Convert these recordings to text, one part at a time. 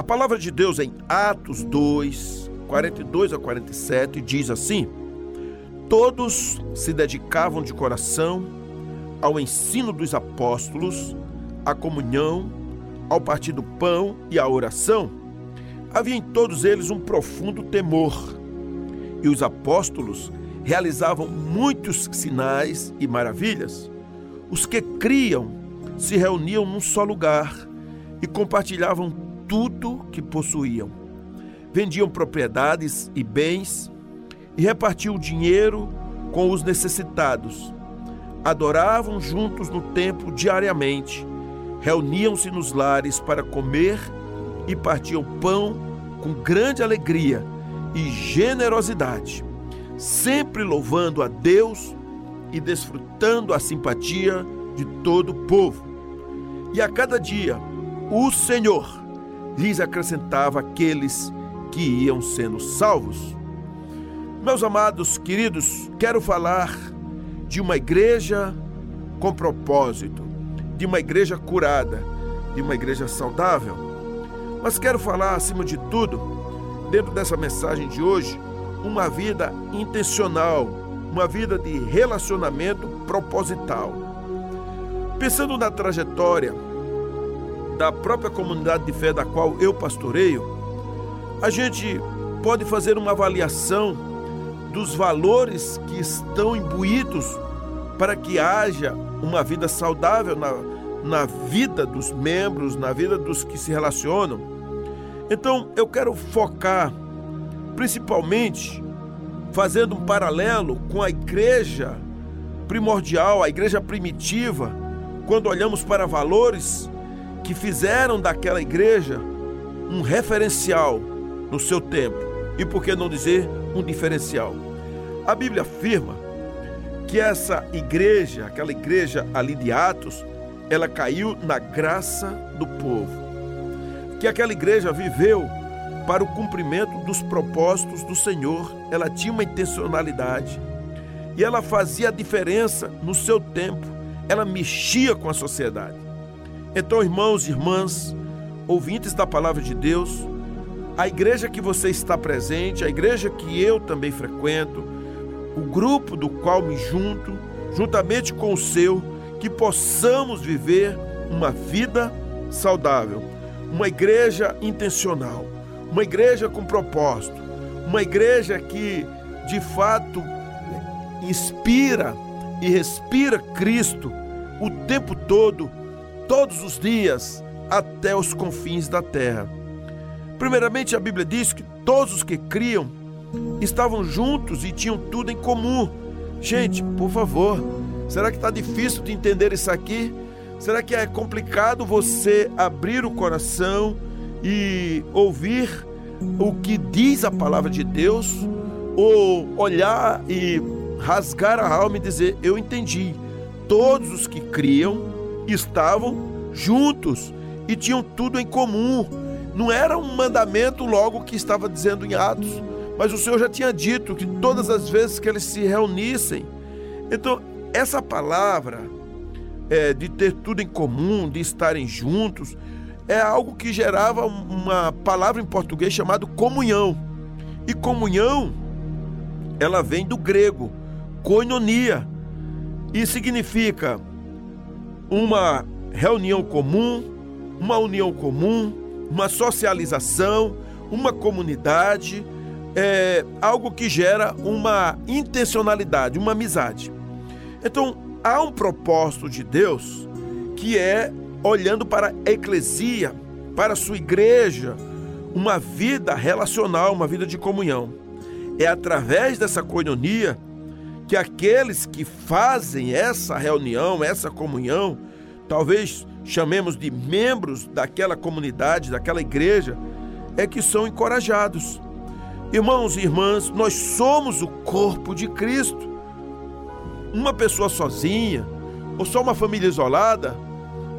A palavra de Deus em Atos 2, 42 a 47 diz assim: Todos se dedicavam de coração ao ensino dos apóstolos, à comunhão, ao partir do pão e à oração. Havia em todos eles um profundo temor. E os apóstolos realizavam muitos sinais e maravilhas. Os que criam se reuniam num só lugar e compartilhavam tudo que possuíam. Vendiam propriedades e bens e repartiam o dinheiro com os necessitados. Adoravam juntos no templo diariamente, reuniam-se nos lares para comer e partiam pão com grande alegria e generosidade, sempre louvando a Deus e desfrutando a simpatia de todo o povo. E a cada dia, o Senhor lhes acrescentava aqueles que iam sendo salvos. Meus amados queridos, quero falar de uma igreja com propósito, de uma igreja curada, de uma igreja saudável. Mas quero falar, acima de tudo, dentro dessa mensagem de hoje, uma vida intencional, uma vida de relacionamento proposital. Pensando na trajetória da própria comunidade de fé da qual eu pastoreio, a gente pode fazer uma avaliação dos valores que estão imbuídos para que haja uma vida saudável na, na vida dos membros, na vida dos que se relacionam. Então eu quero focar principalmente fazendo um paralelo com a igreja primordial, a igreja primitiva, quando olhamos para valores que fizeram daquela igreja um referencial no seu tempo e, por que não dizer, um diferencial. A Bíblia afirma que essa igreja, aquela igreja ali de Atos, ela caiu na graça do povo. Que aquela igreja viveu para o cumprimento dos propósitos do Senhor, ela tinha uma intencionalidade e ela fazia a diferença no seu tempo ela mexia com a sociedade. Então, irmãos e irmãs, ouvintes da palavra de Deus, a igreja que você está presente, a igreja que eu também frequento, o grupo do qual me junto, juntamente com o seu, que possamos viver uma vida saudável, uma igreja intencional, uma igreja com propósito, uma igreja que de fato inspira e respira Cristo o tempo todo, todos os dias, até os confins da terra. Primeiramente, a Bíblia diz que todos os que criam estavam juntos e tinham tudo em comum. Gente, por favor, será que está difícil de entender isso aqui? Será que é complicado você abrir o coração e ouvir o que diz a palavra de Deus? Ou olhar e rasgar a alma e dizer: Eu entendi. Todos os que criam estavam juntos e tinham tudo em comum. Não era um mandamento logo que estava dizendo em Atos, mas o Senhor já tinha dito que todas as vezes que eles se reunissem. Então, essa palavra é, de ter tudo em comum, de estarem juntos, é algo que gerava uma palavra em português chamada comunhão. E comunhão, ela vem do grego koinonia e significa uma reunião comum, uma união comum, uma socialização, uma comunidade, é algo que gera uma intencionalidade, uma amizade. Então, há um propósito de Deus que é olhando para a eclesia, para a sua igreja, uma vida relacional, uma vida de comunhão. É através dessa coinonia que aqueles que fazem essa reunião, essa comunhão, talvez chamemos de membros daquela comunidade, daquela igreja, é que são encorajados. Irmãos e irmãs, nós somos o corpo de Cristo. Uma pessoa sozinha ou só uma família isolada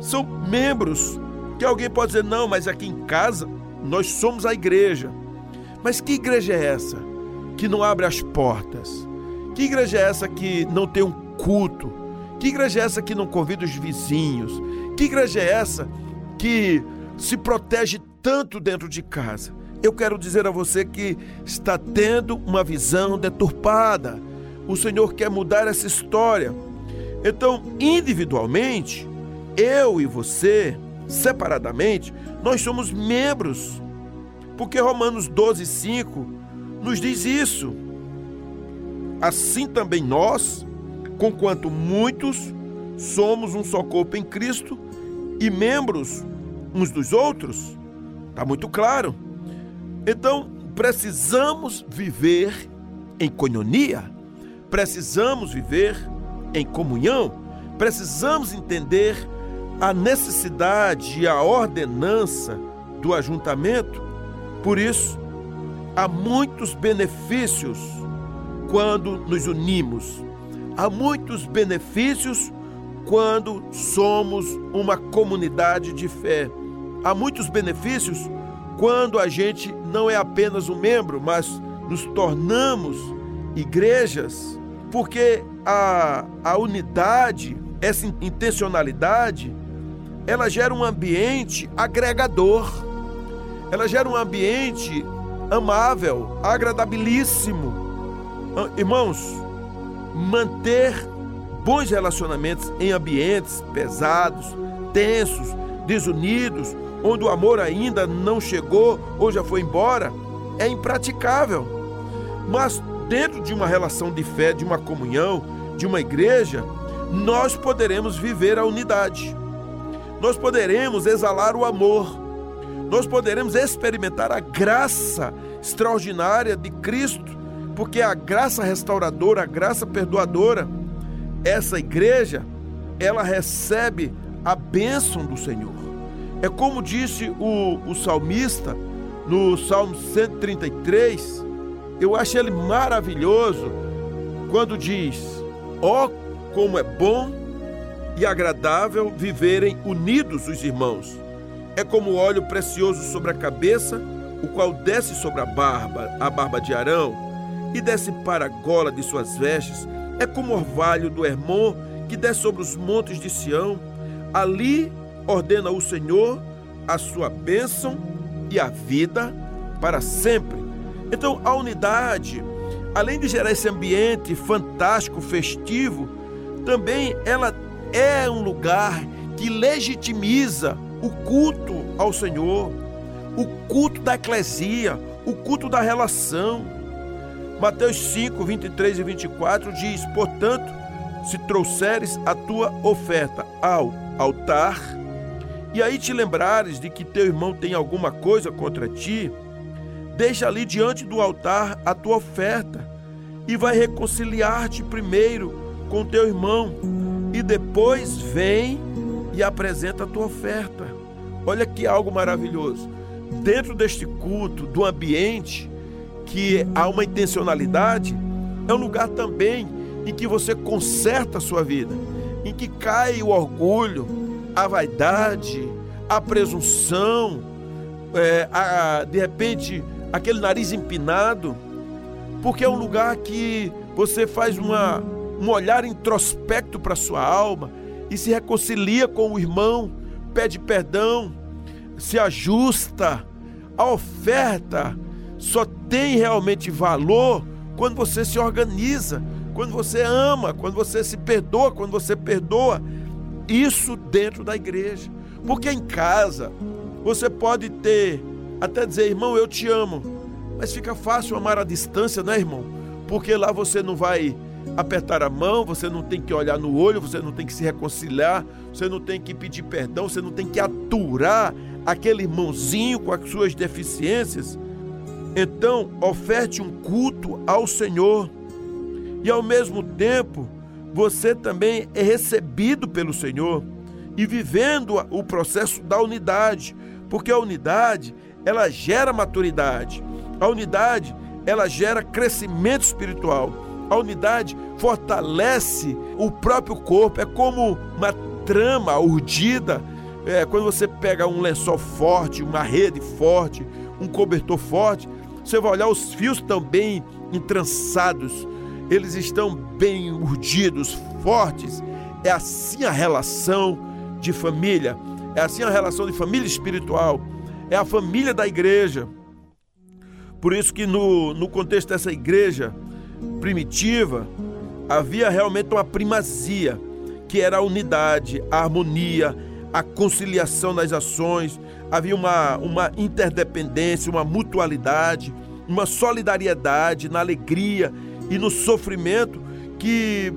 são membros que alguém pode dizer, não, mas aqui em casa nós somos a igreja. Mas que igreja é essa que não abre as portas? Que igreja é essa que não tem um culto? Que igreja é essa que não convida os vizinhos? Que igreja é essa que se protege tanto dentro de casa. Eu quero dizer a você que está tendo uma visão deturpada. O Senhor quer mudar essa história. Então, individualmente, eu e você, separadamente, nós somos membros. Porque Romanos 12, 5 nos diz isso. Assim também nós, conquanto muitos, somos um só corpo em Cristo e membros uns dos outros. Está muito claro. Então, precisamos viver em coinonia, precisamos viver em comunhão, precisamos entender a necessidade e a ordenança do ajuntamento. Por isso, há muitos benefícios quando nos unimos. Há muitos benefícios quando somos uma comunidade de fé. Há muitos benefícios quando a gente não é apenas um membro, mas nos tornamos igrejas, porque a, a unidade, essa intencionalidade, ela gera um ambiente agregador, ela gera um ambiente amável, agradabilíssimo. Ah, irmãos, manter bons relacionamentos em ambientes pesados, tensos, desunidos, onde o amor ainda não chegou ou já foi embora, é impraticável. Mas dentro de uma relação de fé, de uma comunhão, de uma igreja, nós poderemos viver a unidade. Nós poderemos exalar o amor. Nós poderemos experimentar a graça extraordinária de Cristo, porque a graça restauradora, a graça perdoadora, essa igreja, ela recebe a bênção do Senhor. É como disse o, o salmista no Salmo 133, eu acho ele maravilhoso quando diz: Ó, oh, como é bom e agradável viverem unidos os irmãos. É como óleo precioso sobre a cabeça, o qual desce sobre a barba, a barba de Arão, e desce para a gola de suas vestes. É como orvalho do Hermon que desce sobre os montes de Sião. Ali ordena o Senhor a sua bênção e a vida para sempre. Então, a unidade, além de gerar esse ambiente fantástico, festivo, também ela é um lugar que legitimiza o culto ao Senhor, o culto da eclesia, o culto da relação. Mateus 5, 23 e 24 diz: Portanto, se trouxeres a tua oferta ao altar, e aí te lembrares de que teu irmão tem alguma coisa contra ti, deixa ali diante do altar a tua oferta e vai reconciliar-te primeiro com teu irmão e depois vem e apresenta a tua oferta. Olha que algo maravilhoso. Dentro deste culto, do ambiente que há uma intencionalidade, é um lugar também em que você conserta a sua vida, em que cai o orgulho, a vaidade, a presunção, é, a, de repente aquele nariz empinado, porque é um lugar que você faz uma, um olhar introspecto para sua alma e se reconcilia com o irmão, pede perdão, se ajusta. A oferta só tem realmente valor quando você se organiza, quando você ama, quando você se perdoa, quando você perdoa. Isso dentro da igreja. Porque em casa você pode ter, até dizer, irmão, eu te amo. Mas fica fácil amar à distância, né, irmão? Porque lá você não vai apertar a mão, você não tem que olhar no olho, você não tem que se reconciliar, você não tem que pedir perdão, você não tem que aturar aquele irmãozinho com as suas deficiências. Então, oferte um culto ao Senhor. E ao mesmo tempo você também é recebido pelo Senhor e vivendo o processo da unidade, porque a unidade ela gera maturidade, a unidade ela gera crescimento espiritual, a unidade fortalece o próprio corpo, é como uma trama urdida. É, quando você pega um lençol forte, uma rede forte, um cobertor forte, você vai olhar os fios também entrançados, eles estão bem urdidos, fortes. É assim a relação de família. É assim a relação de família espiritual. É a família da igreja. Por isso que no, no contexto dessa igreja primitiva, havia realmente uma primazia, que era a unidade, a harmonia, a conciliação nas ações, havia uma, uma interdependência, uma mutualidade, uma solidariedade na alegria e no sofrimento que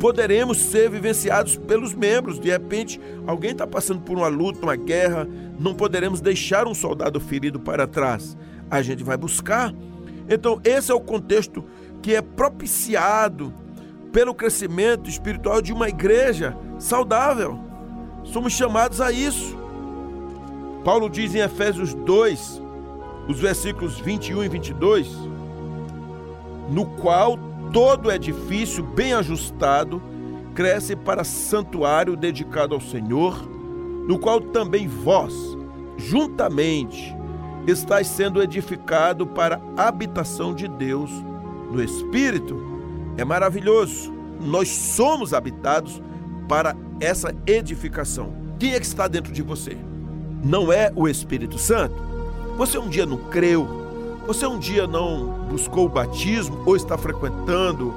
poderemos ser vivenciados pelos membros. De repente, alguém está passando por uma luta, uma guerra, não poderemos deixar um soldado ferido para trás. A gente vai buscar. Então, esse é o contexto que é propiciado pelo crescimento espiritual de uma igreja saudável. Somos chamados a isso. Paulo diz em Efésios 2, os versículos 21 e 22, no qual todo edifício bem ajustado cresce para santuário dedicado ao Senhor, no qual também vós, juntamente, estáis sendo edificado para habitação de Deus no Espírito. É maravilhoso. Nós somos habitados para essa edificação. Quem é que está dentro de você? Não é o Espírito Santo? Você um dia não creu? Você um dia não buscou o batismo ou está frequentando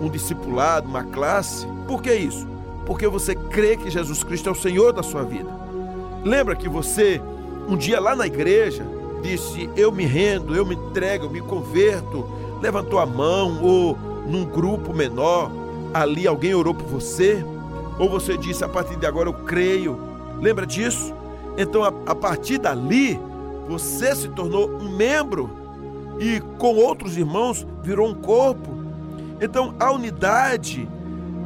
um discipulado, uma classe? Por que isso? Porque você crê que Jesus Cristo é o Senhor da sua vida. Lembra que você um dia lá na igreja disse: Eu me rendo, eu me entrego, eu me converto, levantou a mão ou num grupo menor, ali alguém orou por você, ou você disse a partir de agora eu creio. Lembra disso? Então a, a partir dali você se tornou um membro e com outros irmãos virou um corpo. Então a unidade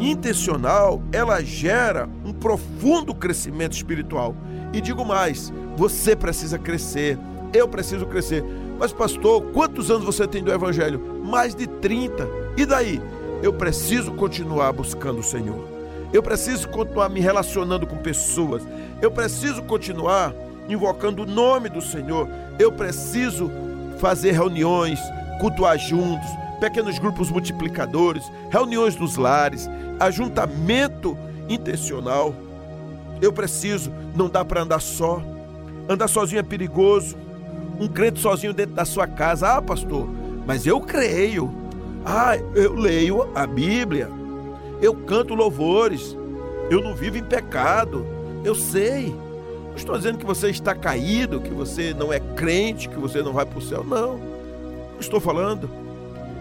intencional, ela gera um profundo crescimento espiritual. E digo mais, você precisa crescer, eu preciso crescer. Mas, pastor, quantos anos você tem do Evangelho? Mais de 30. E daí? Eu preciso continuar buscando o Senhor. Eu preciso continuar me relacionando com pessoas. Eu preciso continuar invocando o nome do Senhor. Eu preciso fazer reuniões, cultuar juntos, pequenos grupos multiplicadores, reuniões nos lares, ajuntamento intencional. Eu preciso, não dá para andar só. Andar sozinho é perigoso um crente sozinho dentro da sua casa. Ah, pastor, mas eu creio. Ah, eu leio a Bíblia. Eu canto louvores. Eu não vivo em pecado. Eu sei. Não estou dizendo que você está caído, que você não é crente, que você não vai para o céu. Não. Não estou falando.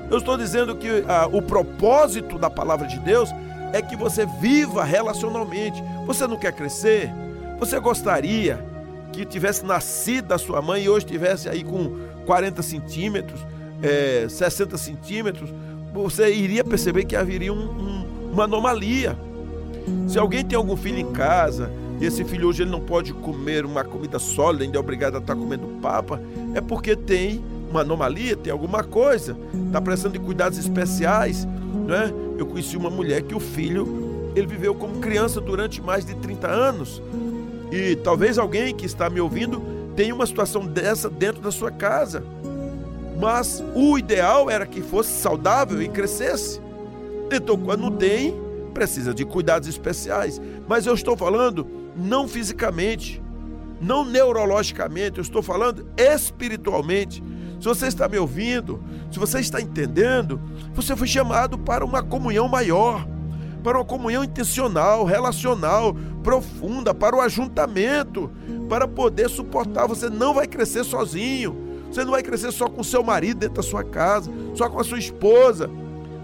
Eu estou dizendo que ah, o propósito da palavra de Deus é que você viva relacionalmente. Você não quer crescer? Você gostaria que tivesse nascido da sua mãe e hoje tivesse aí com 40 centímetros, é, 60 centímetros, você iria perceber que haveria um, um, uma anomalia. Se alguém tem algum filho em casa e esse filho hoje ele não pode comer uma comida sólida, ainda é obrigado a estar comendo papa, é porque tem uma anomalia, tem alguma coisa, está precisando de cuidados especiais. Né? Eu conheci uma mulher que o filho ele viveu como criança durante mais de 30 anos e talvez alguém que está me ouvindo tenha uma situação dessa dentro da sua casa. Mas o ideal era que fosse saudável e crescesse. Então, quando tem, precisa de cuidados especiais. Mas eu estou falando não fisicamente, não neurologicamente, eu estou falando espiritualmente. Se você está me ouvindo, se você está entendendo, você foi chamado para uma comunhão maior para uma comunhão intencional, relacional, profunda, para o ajuntamento, para poder suportar. Você não vai crescer sozinho. Você não vai crescer só com seu marido dentro da sua casa, só com a sua esposa,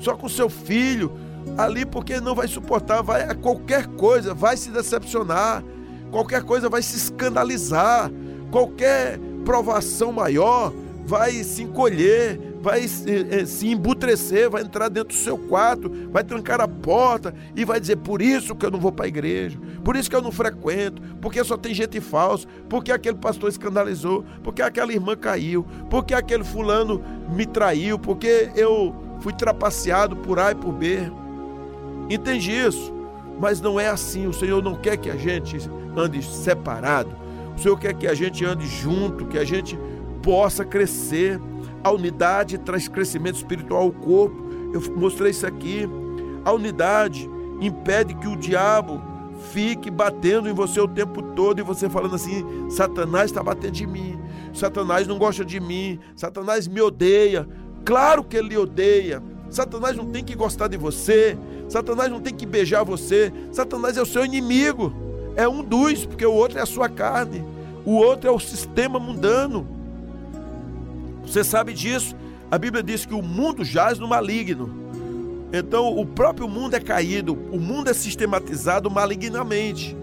só com seu filho ali, porque não vai suportar, vai a qualquer coisa, vai se decepcionar, qualquer coisa vai se escandalizar, qualquer provação maior vai se encolher, vai se, se embutrecer, vai entrar dentro do seu quarto, vai trancar a porta e vai dizer: por isso que eu não vou para a igreja, por isso que eu não frequento, porque só tem gente falsa, porque aquele pastor escandalizou, porque aquela irmã caiu, porque aquele fulano me traiu, porque eu fui trapaceado por A e por B. Entende isso? Mas não é assim. O Senhor não quer que a gente ande separado. O Senhor quer que a gente ande junto, que a gente possa crescer. A unidade traz crescimento espiritual ao corpo. Eu mostrei isso aqui. A unidade impede que o diabo fique batendo em você o tempo todo e você falando assim: Satanás está batendo em mim, Satanás não gosta de mim, Satanás me odeia. Claro que ele odeia. Satanás não tem que gostar de você, Satanás não tem que beijar você, Satanás é o seu inimigo. É um dos, porque o outro é a sua carne, o outro é o sistema mundano. Você sabe disso? A Bíblia diz que o mundo jaz no maligno. Então, o próprio mundo é caído, o mundo é sistematizado malignamente.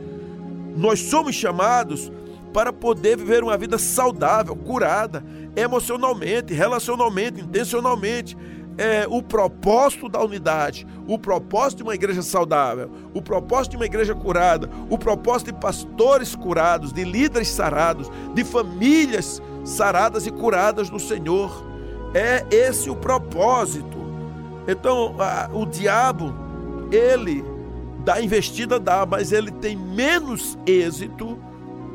Nós somos chamados para poder viver uma vida saudável, curada, emocionalmente, relacionalmente, intencionalmente. É, o propósito da unidade, o propósito de uma igreja saudável, o propósito de uma igreja curada, o propósito de pastores curados, de líderes sarados, de famílias saradas e curadas no Senhor. É esse o propósito. Então, a, o diabo, ele dá investida, dá, mas ele tem menos êxito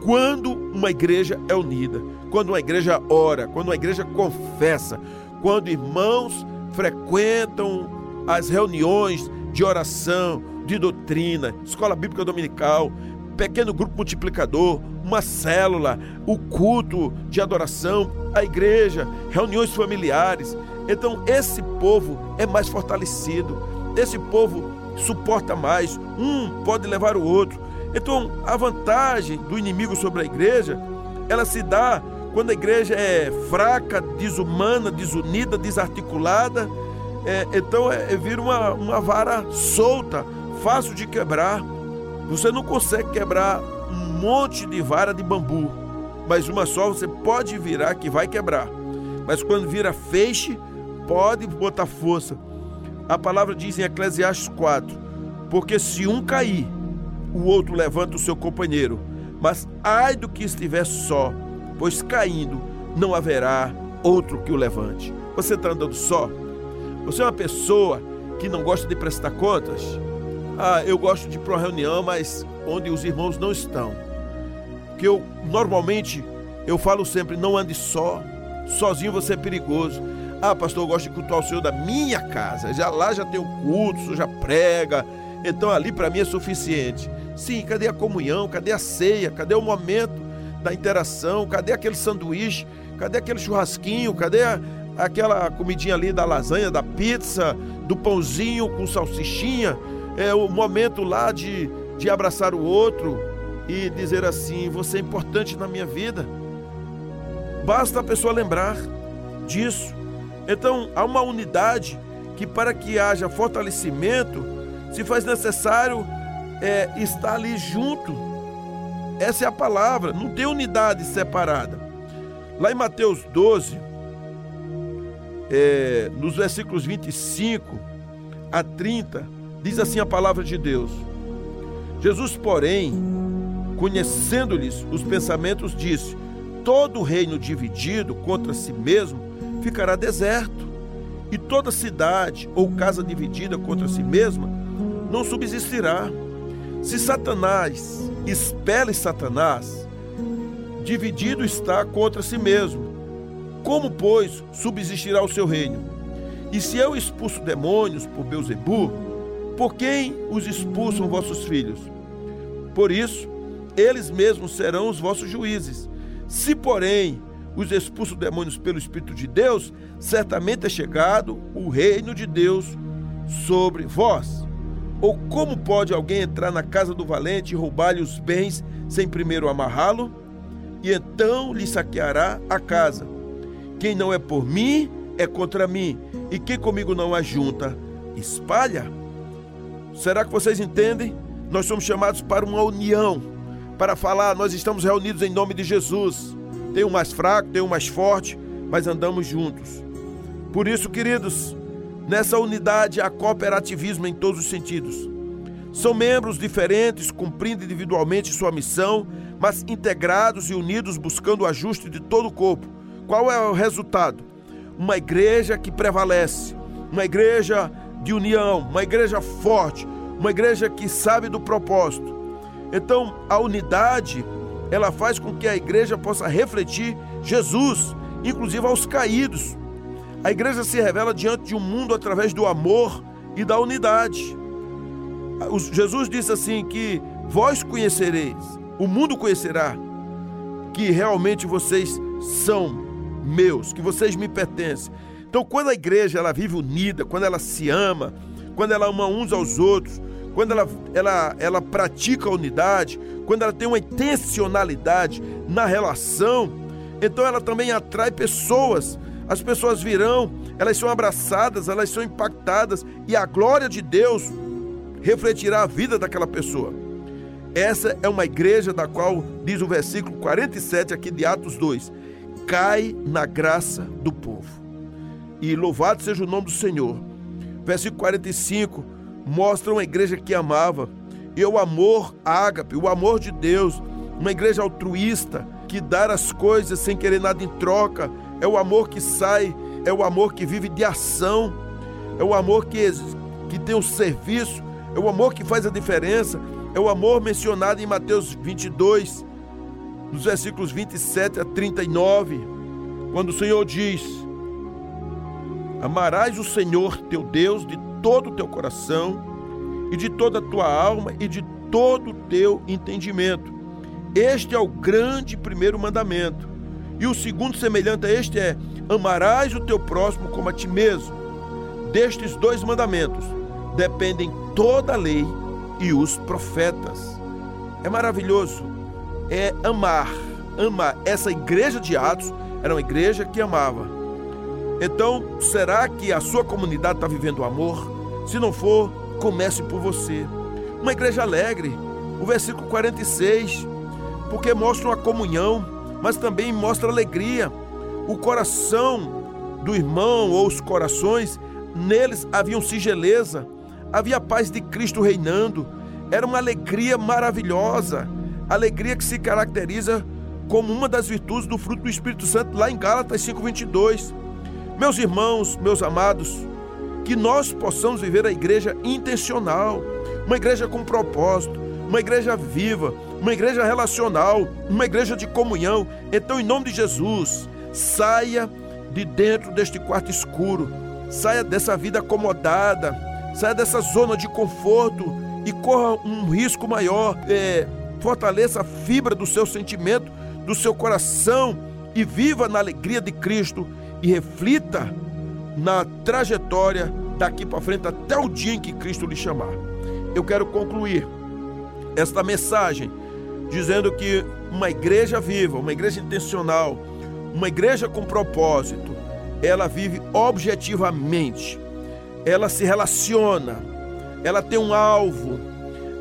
quando uma igreja é unida, quando uma igreja ora, quando uma igreja confessa, quando irmãos frequentam as reuniões de oração, de doutrina, escola bíblica dominical, pequeno grupo multiplicador, uma célula, o culto de adoração, a igreja, reuniões familiares. Então, esse povo é mais fortalecido, esse povo suporta mais, um pode levar o outro. Então, a vantagem do inimigo sobre a igreja, ela se dá quando a igreja é fraca, desumana, desunida, desarticulada. É, então, é, é, vira uma, uma vara solta, fácil de quebrar. Você não consegue quebrar um monte de vara de bambu, mas uma só você pode virar que vai quebrar. Mas quando vira feixe, pode botar força. A palavra diz em Eclesiastes 4: Porque se um cair, o outro levanta o seu companheiro. Mas ai do que estiver só, pois caindo não haverá outro que o levante. Você está andando só? Você é uma pessoa que não gosta de prestar contas? Ah, eu gosto de ir para uma reunião, mas onde os irmãos não estão. Que eu normalmente eu falo sempre, não ande só. Sozinho você é perigoso. Ah, pastor, eu gosto de cultuar o Senhor da minha casa. Já lá já tem o culto, o já prega. Então ali para mim é suficiente. Sim, cadê a comunhão? Cadê a ceia? Cadê o momento da interação? Cadê aquele sanduíche? Cadê aquele churrasquinho? Cadê a, aquela comidinha ali da lasanha, da pizza, do pãozinho com salsichinha? É o momento lá de, de abraçar o outro e dizer assim: você é importante na minha vida. Basta a pessoa lembrar disso. Então, há uma unidade que, para que haja fortalecimento, se faz necessário é, estar ali junto. Essa é a palavra, não tem unidade separada. Lá em Mateus 12, é, nos versículos 25 a 30, diz assim a palavra de Deus: Jesus, porém, conhecendo-lhes os pensamentos, disse: Todo reino dividido contra si mesmo ficará deserto, e toda cidade ou casa dividida contra si mesma não subsistirá. Se Satanás expele Satanás, dividido está contra si mesmo. Como, pois, subsistirá o seu reino? E se eu expulso demônios por Beuzebu, por quem os expulsam vossos filhos? Por isso, eles mesmos serão os vossos juízes. Se, porém, os expulsos demônios pelo Espírito de Deus, certamente é chegado o reino de Deus sobre vós. Ou como pode alguém entrar na casa do valente e roubar-lhe os bens sem primeiro amarrá-lo? E então lhe saqueará a casa. Quem não é por mim é contra mim, e quem comigo não ajunta, espalha. Será que vocês entendem? Nós somos chamados para uma união, para falar, nós estamos reunidos em nome de Jesus. Tem um mais fraco, tem um mais forte, mas andamos juntos. Por isso, queridos, nessa unidade há cooperativismo em todos os sentidos. São membros diferentes, cumprindo individualmente sua missão, mas integrados e unidos buscando o ajuste de todo o corpo. Qual é o resultado? Uma igreja que prevalece, uma igreja de união, uma igreja forte, uma igreja que sabe do propósito. Então, a unidade ela faz com que a igreja possa refletir Jesus, inclusive aos caídos. A igreja se revela diante de um mundo através do amor e da unidade. Jesus disse assim que vós conhecereis, o mundo conhecerá que realmente vocês são meus, que vocês me pertencem. Então, quando a igreja ela vive unida, quando ela se ama, quando ela ama uns aos outros, quando ela, ela, ela pratica a unidade, quando ela tem uma intencionalidade na relação, então ela também atrai pessoas. As pessoas virão, elas são abraçadas, elas são impactadas e a glória de Deus refletirá a vida daquela pessoa. Essa é uma igreja da qual, diz o versículo 47 aqui de Atos 2, cai na graça do povo. E louvado seja o nome do Senhor. Versículo 45 mostra uma igreja que amava, e o amor ágape, o amor de Deus, uma igreja altruísta, que dá as coisas sem querer nada em troca, é o amor que sai, é o amor que vive de ação, é o amor que, que tem o serviço, é o amor que faz a diferença, é o amor mencionado em Mateus 22, nos versículos 27 a 39, quando o Senhor diz: Amarás o Senhor teu Deus de todo o teu coração, e de toda a tua alma e de todo o teu entendimento. Este é o grande primeiro mandamento. E o segundo, semelhante a este, é: amarás o teu próximo como a ti mesmo. Destes dois mandamentos dependem toda a lei e os profetas. É maravilhoso. É amar. Amar. Essa igreja de Atos era uma igreja que amava. Então, será que a sua comunidade está vivendo o amor? Se não for, comece por você. Uma igreja alegre, o versículo 46, porque mostra uma comunhão, mas também mostra alegria. O coração do irmão ou os corações, neles havia singeleza, havia a paz de Cristo reinando. Era uma alegria maravilhosa, alegria que se caracteriza como uma das virtudes do fruto do Espírito Santo, lá em Gálatas 5:22. Meus irmãos, meus amados, que nós possamos viver a igreja intencional, uma igreja com propósito, uma igreja viva, uma igreja relacional, uma igreja de comunhão. Então, em nome de Jesus, saia de dentro deste quarto escuro, saia dessa vida acomodada, saia dessa zona de conforto e corra um risco maior. É, fortaleça a fibra do seu sentimento, do seu coração e viva na alegria de Cristo e reflita na trajetória daqui para frente até o dia em que Cristo lhe chamar. Eu quero concluir esta mensagem dizendo que uma igreja viva, uma igreja intencional, uma igreja com propósito, ela vive objetivamente, ela se relaciona, ela tem um alvo.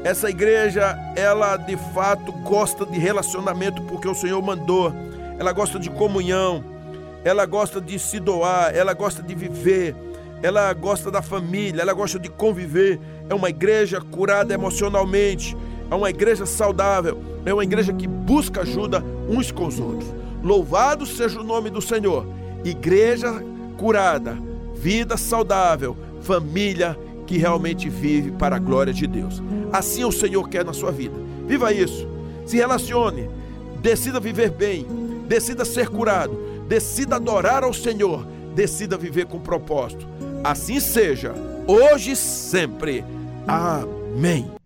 Essa igreja, ela de fato gosta de relacionamento porque o Senhor mandou, ela gosta de comunhão, ela gosta de se doar, ela gosta de viver, ela gosta da família, ela gosta de conviver. É uma igreja curada emocionalmente, é uma igreja saudável, é uma igreja que busca ajuda uns com os outros. Louvado seja o nome do Senhor. Igreja curada, vida saudável, família que realmente vive para a glória de Deus. Assim o Senhor quer na sua vida. Viva isso. Se relacione, decida viver bem, decida ser curado decida adorar ao Senhor, decida viver com propósito. Assim seja, hoje e sempre. Amém.